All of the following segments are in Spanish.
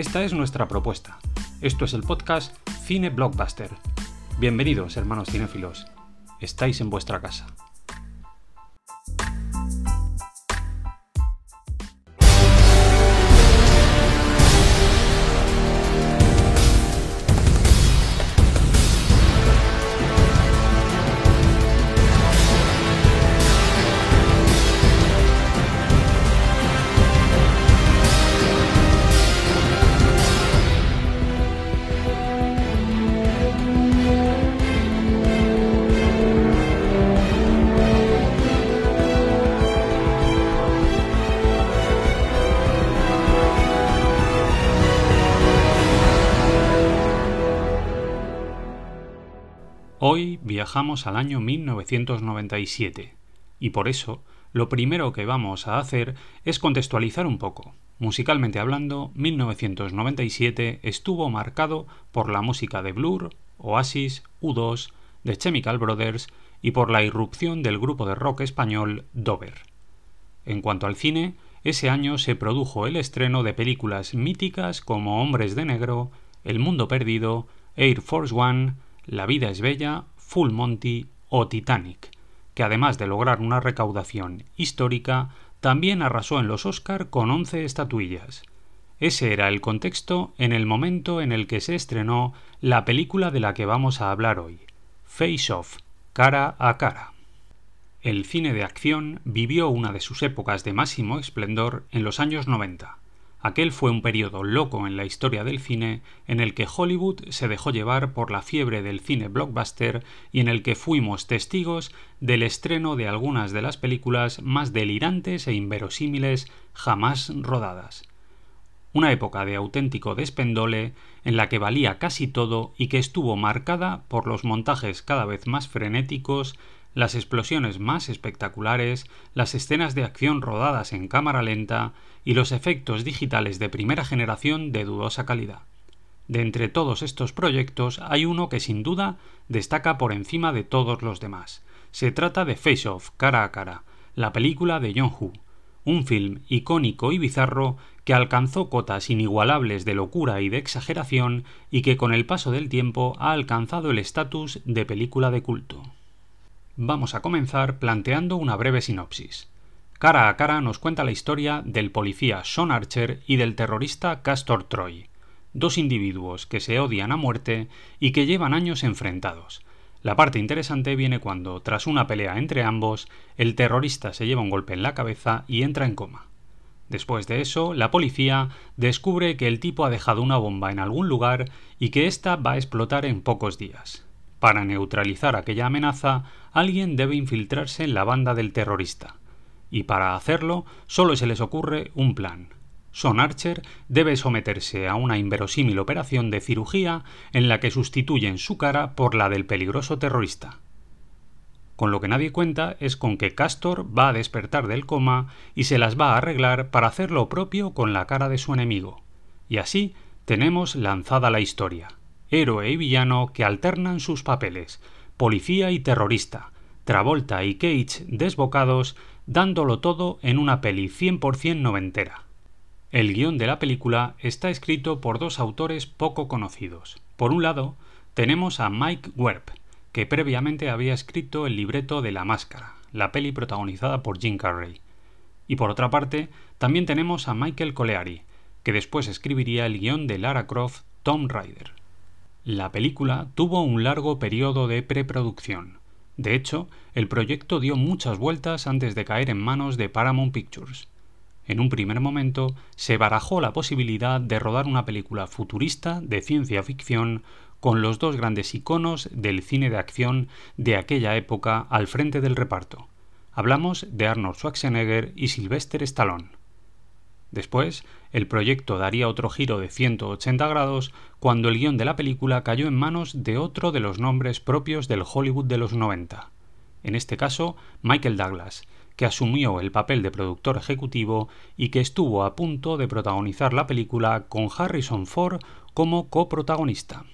Esta es nuestra propuesta. Esto es el podcast Cine Blockbuster. Bienvenidos, hermanos cinéfilos. Estáis en vuestra casa. Hoy viajamos al año 1997 y por eso lo primero que vamos a hacer es contextualizar un poco. Musicalmente hablando, 1997 estuvo marcado por la música de Blur, Oasis, U2, The Chemical Brothers y por la irrupción del grupo de rock español Dover. En cuanto al cine, ese año se produjo el estreno de películas míticas como Hombres de Negro, El Mundo Perdido, Air Force One, la vida es bella, Full Monty o Titanic, que además de lograr una recaudación histórica, también arrasó en los Oscar con 11 estatuillas. Ese era el contexto en el momento en el que se estrenó la película de la que vamos a hablar hoy, Face Off, cara a cara. El cine de acción vivió una de sus épocas de máximo esplendor en los años 90. Aquel fue un periodo loco en la historia del cine en el que Hollywood se dejó llevar por la fiebre del cine blockbuster y en el que fuimos testigos del estreno de algunas de las películas más delirantes e inverosímiles jamás rodadas. Una época de auténtico despendole en la que valía casi todo y que estuvo marcada por los montajes cada vez más frenéticos, las explosiones más espectaculares, las escenas de acción rodadas en cámara lenta y los efectos digitales de primera generación de dudosa calidad. De entre todos estos proyectos hay uno que sin duda destaca por encima de todos los demás. Se trata de Face Off, cara a cara, la película de John Woo, un film icónico y bizarro que alcanzó cotas inigualables de locura y de exageración y que con el paso del tiempo ha alcanzado el estatus de película de culto. Vamos a comenzar planteando una breve sinopsis. Cara a cara nos cuenta la historia del policía Sean Archer y del terrorista Castor Troy, dos individuos que se odian a muerte y que llevan años enfrentados. La parte interesante viene cuando, tras una pelea entre ambos, el terrorista se lleva un golpe en la cabeza y entra en coma. Después de eso, la policía descubre que el tipo ha dejado una bomba en algún lugar y que ésta va a explotar en pocos días. Para neutralizar aquella amenaza, alguien debe infiltrarse en la banda del terrorista. Y para hacerlo, solo se les ocurre un plan. Son Archer debe someterse a una inverosímil operación de cirugía en la que sustituyen su cara por la del peligroso terrorista. Con lo que nadie cuenta es con que Castor va a despertar del coma y se las va a arreglar para hacer lo propio con la cara de su enemigo. Y así tenemos lanzada la historia héroe y villano que alternan sus papeles, policía y terrorista, Travolta y Cage desbocados, dándolo todo en una peli 100% noventera. El guion de la película está escrito por dos autores poco conocidos. Por un lado, tenemos a Mike Webb, que previamente había escrito el libreto de La Máscara, la peli protagonizada por Jim Carrey. Y por otra parte, también tenemos a Michael Coleari, que después escribiría el guion de Lara Croft Tomb Raider. La película tuvo un largo periodo de preproducción. De hecho, el proyecto dio muchas vueltas antes de caer en manos de Paramount Pictures. En un primer momento se barajó la posibilidad de rodar una película futurista de ciencia ficción con los dos grandes iconos del cine de acción de aquella época al frente del reparto. Hablamos de Arnold Schwarzenegger y Sylvester Stallone. Después, el proyecto daría otro giro de 180 grados cuando el guion de la película cayó en manos de otro de los nombres propios del Hollywood de los 90. En este caso, Michael Douglas, que asumió el papel de productor ejecutivo y que estuvo a punto de protagonizar la película con Harrison Ford como coprotagonista.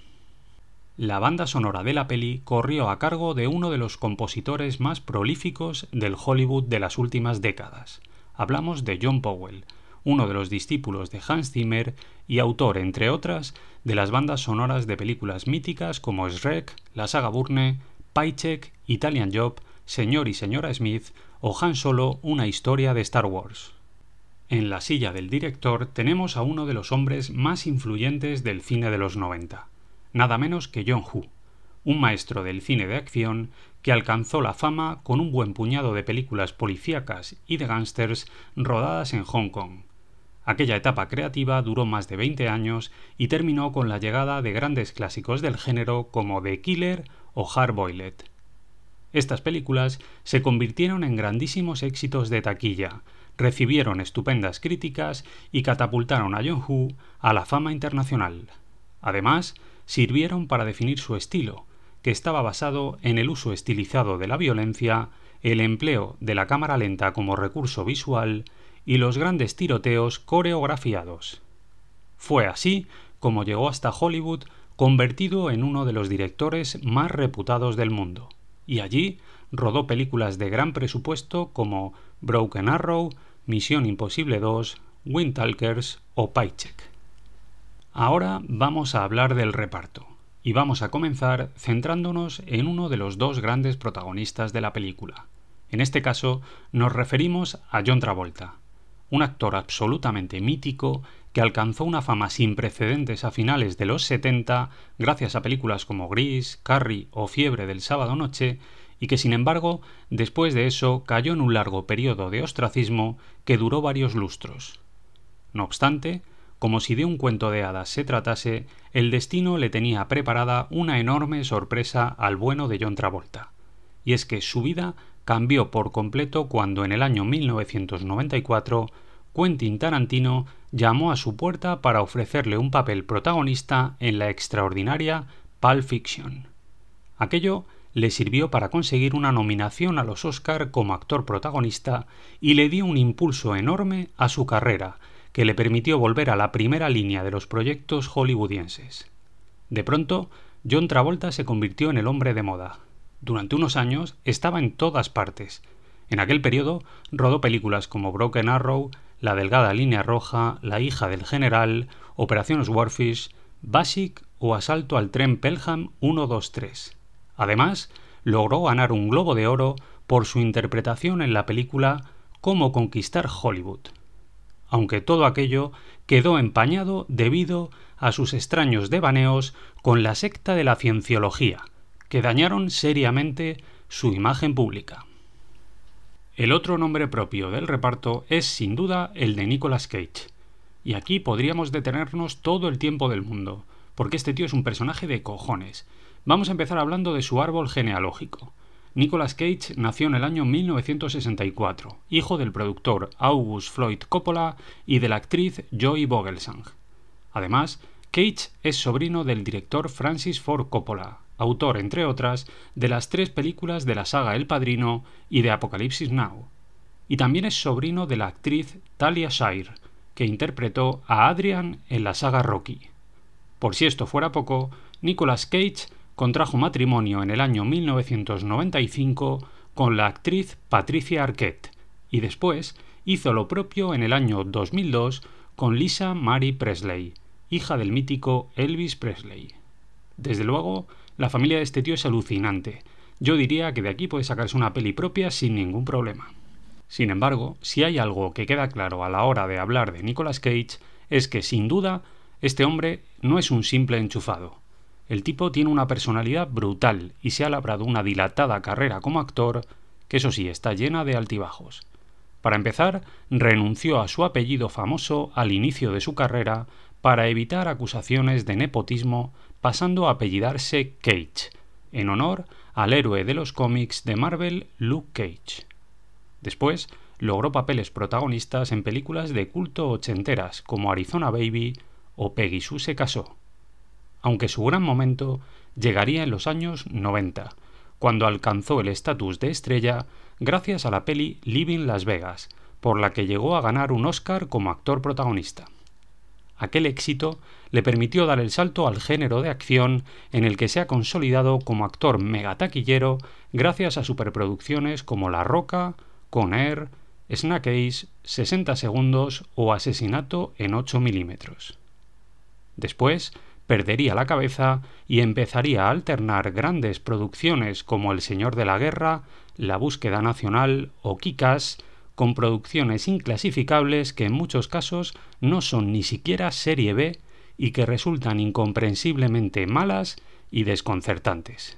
La banda sonora de la peli corrió a cargo de uno de los compositores más prolíficos del Hollywood de las últimas décadas. Hablamos de John Powell, uno de los discípulos de Hans Zimmer y autor, entre otras, de las bandas sonoras de películas míticas como Shrek, la saga Burne, Paycheck, Italian Job, Señor y Señora Smith o Han Solo, una historia de Star Wars. En la silla del director tenemos a uno de los hombres más influyentes del cine de los 90 nada menos que John Woo, un maestro del cine de acción que alcanzó la fama con un buen puñado de películas policíacas y de gángsters rodadas en Hong Kong. Aquella etapa creativa duró más de 20 años y terminó con la llegada de grandes clásicos del género como The Killer o Hard Boiled. Estas películas se convirtieron en grandísimos éxitos de taquilla, recibieron estupendas críticas y catapultaron a John Woo a la fama internacional. Además, sirvieron para definir su estilo, que estaba basado en el uso estilizado de la violencia, el empleo de la cámara lenta como recurso visual y los grandes tiroteos coreografiados. Fue así como llegó hasta Hollywood convertido en uno de los directores más reputados del mundo, y allí rodó películas de gran presupuesto como Broken Arrow, Misión Imposible 2, Windtalkers o Paycheck. Ahora vamos a hablar del reparto, y vamos a comenzar centrándonos en uno de los dos grandes protagonistas de la película. En este caso nos referimos a John Travolta, un actor absolutamente mítico que alcanzó una fama sin precedentes a finales de los 70 gracias a películas como Gris, Carrie o Fiebre del sábado noche y que sin embargo después de eso cayó en un largo periodo de ostracismo que duró varios lustros. No obstante, como si de un cuento de hadas se tratase, el destino le tenía preparada una enorme sorpresa al bueno de John Travolta. Y es que su vida cambió por completo cuando en el año 1994 Quentin Tarantino llamó a su puerta para ofrecerle un papel protagonista en la extraordinaria Pulp Fiction. Aquello le sirvió para conseguir una nominación a los Oscar como actor protagonista y le dio un impulso enorme a su carrera, que le permitió volver a la primera línea de los proyectos hollywoodienses. De pronto, John Travolta se convirtió en el hombre de moda. Durante unos años estaba en todas partes. En aquel periodo rodó películas como Broken Arrow, La delgada línea roja, La hija del general, Operación Warfish, Basic o Asalto al tren Pelham 123. Además, logró ganar un Globo de Oro por su interpretación en la película Cómo conquistar Hollywood aunque todo aquello quedó empañado debido a sus extraños devaneos con la secta de la cienciología, que dañaron seriamente su imagen pública. El otro nombre propio del reparto es sin duda el de Nicolas Cage, y aquí podríamos detenernos todo el tiempo del mundo, porque este tío es un personaje de cojones. Vamos a empezar hablando de su árbol genealógico. Nicolas Cage nació en el año 1964, hijo del productor August Floyd Coppola y de la actriz Joy Vogelsang. Además, Cage es sobrino del director Francis Ford Coppola, autor, entre otras, de las tres películas de la saga El Padrino y de Apocalipsis Now. Y también es sobrino de la actriz Talia Shire, que interpretó a Adrian en la saga Rocky. Por si esto fuera poco, Nicolas Cage contrajo matrimonio en el año 1995 con la actriz Patricia Arquette y después hizo lo propio en el año 2002 con Lisa Marie Presley, hija del mítico Elvis Presley. Desde luego, la familia de este tío es alucinante. Yo diría que de aquí puede sacarse una peli propia sin ningún problema. Sin embargo, si hay algo que queda claro a la hora de hablar de Nicolas Cage, es que sin duda este hombre no es un simple enchufado El tipo tiene una personalidad brutal y se ha labrado una dilatada carrera como actor, que eso sí está llena de altibajos. Para empezar, renunció a su apellido famoso al inicio de su carrera para evitar acusaciones de nepotismo, pasando a apellidarse Cage, en honor al héroe de los cómics de Marvel Luke Cage. Después, logró papeles protagonistas en películas de culto ochenteras como Arizona Baby o Peggy Sue se casó. Aunque su gran momento llegaría en los años 90, cuando alcanzó el estatus de estrella gracias a la peli Living Las Vegas, por la que llegó a ganar un Oscar como actor protagonista. Aquel éxito le permitió dar el salto al género de acción en el que se ha consolidado como actor megataquillero gracias a superproducciones como La Roca, Con Air, Snack Ace, 60 segundos o Asesinato en 8 milímetros. Después perdería la cabeza y empezaría a alternar grandes producciones como El Señor de la Guerra, La Búsqueda Nacional o Kikas, con producciones inclasificables que en muchos casos no son ni siquiera serie B y que resultan incomprensiblemente malas y desconcertantes.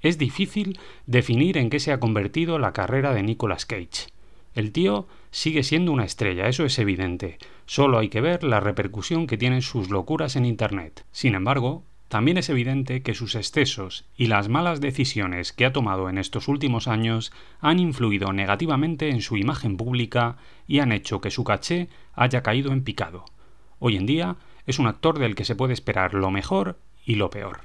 Es difícil definir en qué se ha convertido la carrera de Nicolas Cage. El tío sigue siendo una estrella, eso es evidente. Solo hay que ver la repercusión que tienen sus locuras en Internet. Sin embargo, también es evidente que sus excesos y las malas decisiones que ha tomado en estos últimos años han influido negativamente en su imagen pública y han hecho que su caché haya caído en picado. Hoy en día es un actor del que se puede esperar lo mejor y lo peor.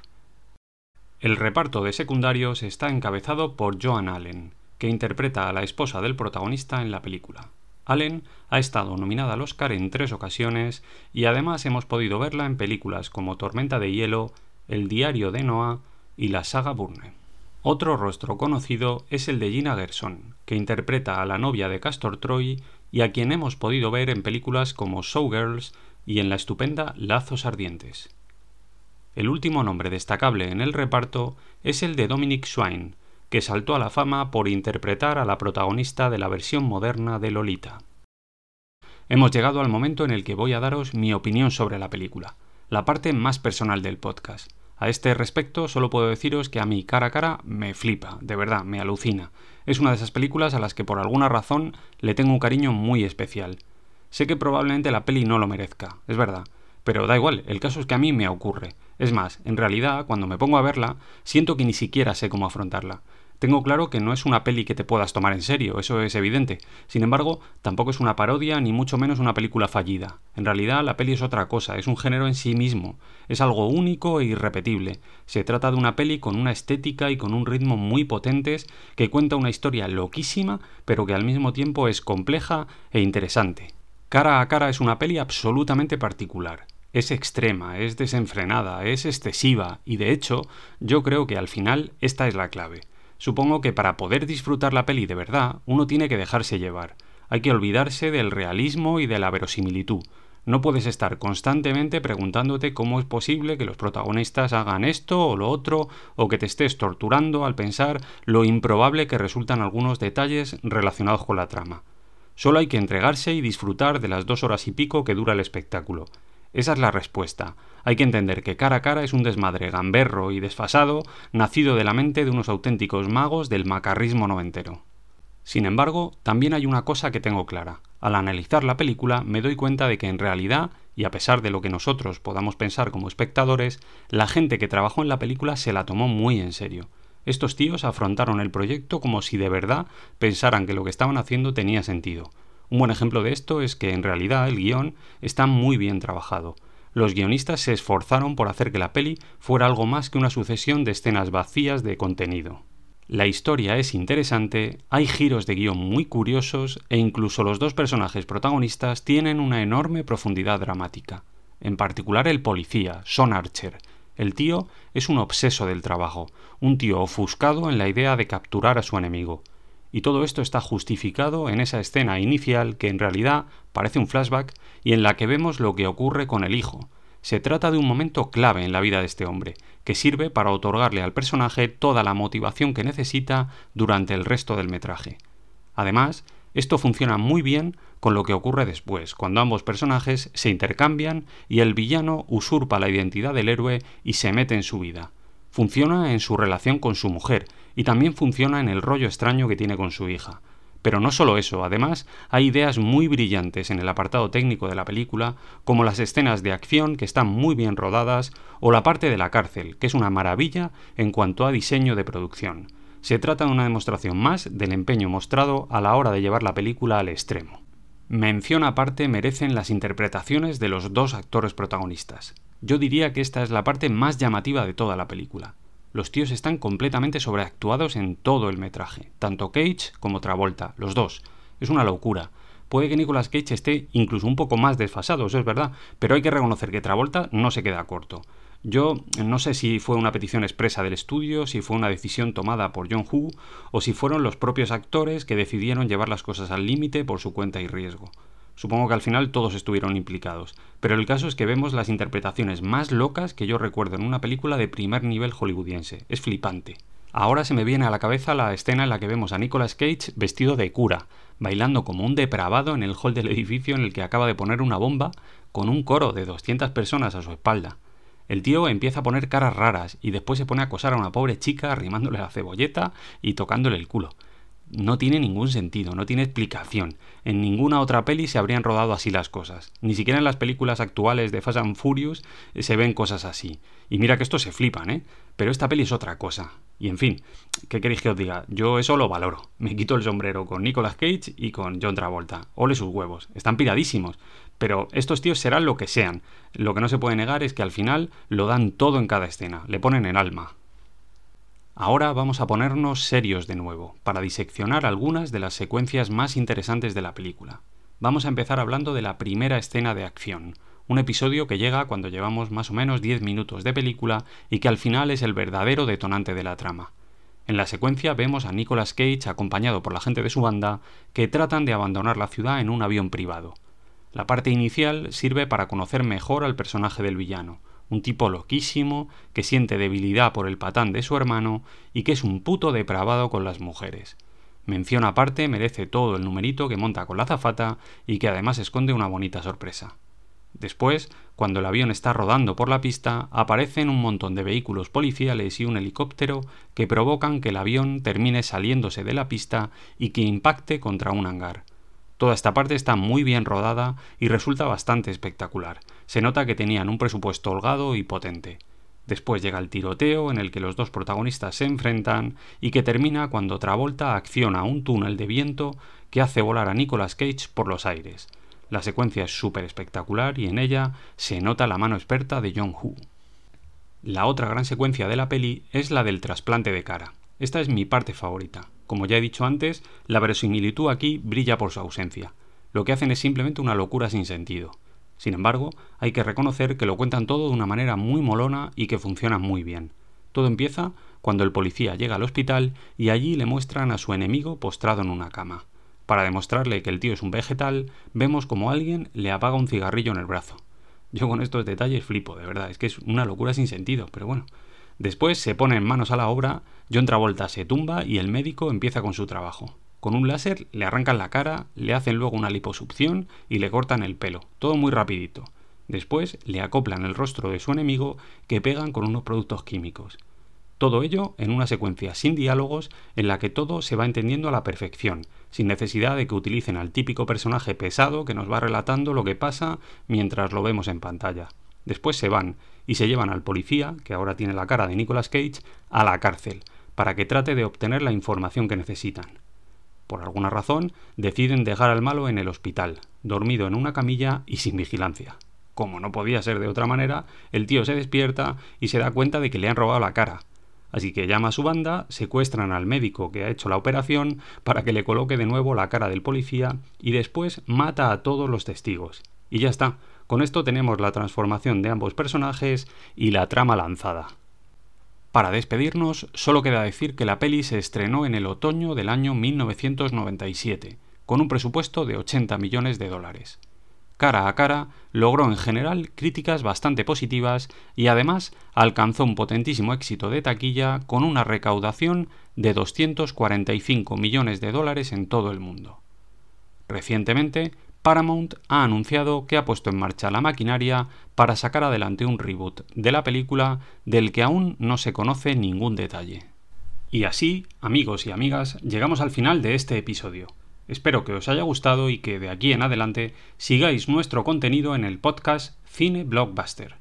El reparto de secundarios está encabezado por Joan Allen, que interpreta a la esposa del protagonista en la película. Allen ha estado nominada al Oscar en tres ocasiones y además hemos podido verla en películas como Tormenta de Hielo, El diario de Noah y la saga Burne. Otro rostro conocido es el de Gina Gerson, que interpreta a la novia de Castor Troy y a quien hemos podido ver en películas como Showgirls y en la estupenda Lazos Ardientes. El último nombre destacable en el reparto es el de Dominic Swain, que saltó a la fama por interpretar a la protagonista de la versión moderna de Lolita. Hemos llegado al momento en el que voy a daros mi opinión sobre la película, la parte más personal del podcast. A este respecto solo puedo deciros que a mí cara a cara me flipa, de verdad, me alucina. Es una de esas películas a las que por alguna razón le tengo un cariño muy especial. Sé que probablemente la peli no lo merezca, es verdad, pero da igual, el caso es que a mí me ocurre. Es más, en realidad, cuando me pongo a verla, siento que ni siquiera sé cómo afrontarla. Tengo claro que no es una peli que te puedas tomar en serio, eso es evidente. Sin embargo, tampoco es una parodia ni mucho menos una película fallida. En realidad, la peli es otra cosa, es un género en sí mismo, es algo único e irrepetible. Se trata de una peli con una estética y con un ritmo muy potentes que cuenta una historia loquísima, pero que al mismo tiempo es compleja e interesante. Cara a cara es una peli absolutamente particular. Es extrema, es desenfrenada, es excesiva y de hecho yo creo que al final esta es la clave. Supongo que para poder disfrutar la peli de verdad, uno tiene que dejarse llevar. Hay que olvidarse del realismo y de la verosimilitud. No puedes estar constantemente preguntándote cómo es posible que los protagonistas hagan esto o lo otro, o que te estés torturando al pensar lo improbable que resultan algunos detalles relacionados con la trama. Solo hay que entregarse y disfrutar de las dos horas y pico que dura el espectáculo. Esa es la respuesta. Hay que entender que cara a cara es un desmadre gamberro y desfasado, nacido de la mente de unos auténticos magos del macarrismo noventero. Sin embargo, también hay una cosa que tengo clara. Al analizar la película me doy cuenta de que en realidad, y a pesar de lo que nosotros podamos pensar como espectadores, la gente que trabajó en la película se la tomó muy en serio. Estos tíos afrontaron el proyecto como si de verdad pensaran que lo que estaban haciendo tenía sentido. Un buen ejemplo de esto es que en realidad el guion está muy bien trabajado. Los guionistas se esforzaron por hacer que la peli fuera algo más que una sucesión de escenas vacías de contenido. La historia es interesante, hay giros de guion muy curiosos e incluso los dos personajes protagonistas tienen una enorme profundidad dramática. En particular el policía, Son Archer. El tío es un obseso del trabajo, un tío ofuscado en la idea de capturar a su enemigo. Y todo esto está justificado en esa escena inicial que en realidad parece un flashback y en la que vemos lo que ocurre con el hijo. Se trata de un momento clave en la vida de este hombre, que sirve para otorgarle al personaje toda la motivación que necesita durante el resto del metraje. Además, Esto funciona muy bien con lo que ocurre después, cuando ambos personajes se intercambian y el villano usurpa la identidad del héroe y se mete en su vida. Funciona en su relación con su mujer y también funciona en el rollo extraño que tiene con su hija. Pero no solo eso, además hay ideas muy brillantes en el apartado técnico de la película, como las escenas de acción que están muy bien rodadas, o la parte de la cárcel, que es una maravilla en cuanto a diseño de producción. Se trata de una demostración más del empeño mostrado a la hora de llevar la película al extremo. Mención aparte merecen las interpretaciones de los dos actores protagonistas. Yo diría que esta es la parte más llamativa de toda la película. Los tíos están completamente sobreactuados en todo el metraje, tanto Cage como Travolta, los dos. Es una locura. Puede que Nicolas Cage esté incluso un poco más desfasado, eso es verdad, pero hay que reconocer que Travolta no se queda corto. Yo no sé si fue una petición expresa del estudio, si fue una decisión tomada por John Hu o si fueron los propios actores que decidieron llevar las cosas al límite por su cuenta y riesgo. Supongo que al final todos estuvieron implicados, pero el caso es que vemos las interpretaciones más locas que yo recuerdo en una película de primer nivel hollywoodiense. Es flipante. Ahora se me viene a la cabeza la escena en la que vemos a Nicolas Cage vestido de cura, bailando como un depravado en el hall del edificio en el que acaba de poner una bomba, con un coro de 200 personas a su espalda. El tío empieza a poner caras raras y después se pone a acosar a una pobre chica arrimándole la cebolleta y tocándole el culo no tiene ningún sentido, no tiene explicación. En ninguna otra peli se habrían rodado así las cosas. Ni siquiera en las películas actuales de Fast and Furious eh, se ven cosas así. Y mira que estos se flipan, ¿eh? Pero esta peli es otra cosa. Y en fin, ¿qué queréis que os diga? Yo eso lo valoro. Me quito el sombrero con Nicolas Cage y con John Travolta. Ole sus huevos. Están piradísimos. Pero estos tíos serán lo que sean. Lo que no se puede negar es que al final lo dan todo en cada escena. Le ponen en alma. Ahora vamos a ponernos serios de nuevo, para diseccionar algunas de las secuencias más interesantes de la película. Vamos a empezar hablando de la primera escena de acción, un episodio que llega cuando llevamos más o menos 10 minutos de película y que al final es el verdadero detonante de la trama. En la secuencia vemos a Nicolas Cage acompañado por la gente de su banda que tratan de abandonar la ciudad en un avión privado. La parte inicial sirve para conocer mejor al personaje del villano, un tipo loquísimo, que siente debilidad por el patán de su hermano y que es un puto depravado con las mujeres. Mención aparte merece todo el numerito que monta con la zafata y que además esconde una bonita sorpresa. Después, cuando el avión está rodando por la pista, aparecen un montón de vehículos policiales y un helicóptero que provocan que el avión termine saliéndose de la pista y que impacte contra un hangar. Toda esta parte está muy bien rodada y resulta bastante espectacular. Se nota que tenían un presupuesto holgado y potente. Después llega el tiroteo en el que los dos protagonistas se enfrentan y que termina cuando Travolta acciona un túnel de viento que hace volar a Nicolas Cage por los aires. La secuencia es súper espectacular y en ella se nota la mano experta de John Hu. La otra gran secuencia de la peli es la del trasplante de cara. Esta es mi parte favorita. Como ya he dicho antes, la verosimilitud aquí brilla por su ausencia. Lo que hacen es simplemente una locura sin sentido. Sin embargo, hay que reconocer que lo cuentan todo de una manera muy molona y que funciona muy bien. Todo empieza cuando el policía llega al hospital y allí le muestran a su enemigo postrado en una cama. Para demostrarle que el tío es un vegetal, vemos como alguien le apaga un cigarrillo en el brazo. Yo con estos detalles flipo, de verdad, es que es una locura sin sentido, pero bueno, Después se ponen manos a la obra, John Travolta se tumba y el médico empieza con su trabajo. Con un láser le arrancan la cara, le hacen luego una liposucción y le cortan el pelo, todo muy rapidito. Después le acoplan el rostro de su enemigo que pegan con unos productos químicos. Todo ello en una secuencia sin diálogos en la que todo se va entendiendo a la perfección, sin necesidad de que utilicen al típico personaje pesado que nos va relatando lo que pasa mientras lo vemos en pantalla. Después se van y se llevan al policía, que ahora tiene la cara de Nicolas Cage, a la cárcel, para que trate de obtener la información que necesitan. Por alguna razón, deciden dejar al malo en el hospital, dormido en una camilla y sin vigilancia. Como no podía ser de otra manera, el tío se despierta y se da cuenta de que le han robado la cara. Así que llama a su banda, secuestran al médico que ha hecho la operación para que le coloque de nuevo la cara del policía y después mata a todos los testigos. Y ya está, con esto tenemos la transformación de ambos personajes y la trama lanzada. Para despedirnos, solo queda decir que la peli se estrenó en el otoño del año 1997, con un presupuesto de 80 millones de dólares. Cara a cara, logró en general críticas bastante positivas y además alcanzó un potentísimo éxito de taquilla con una recaudación de 245 millones de dólares en todo el mundo. Recientemente, Paramount ha anunciado que ha puesto en marcha la maquinaria para sacar adelante un reboot de la película del que aún no se conoce ningún detalle. Y así, amigos y amigas, llegamos al final de este episodio. Espero que os haya gustado y que de aquí en adelante sigáis nuestro contenido en el podcast Cine Blockbuster.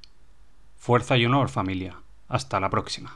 Fuerza y honor familia. Hasta la próxima.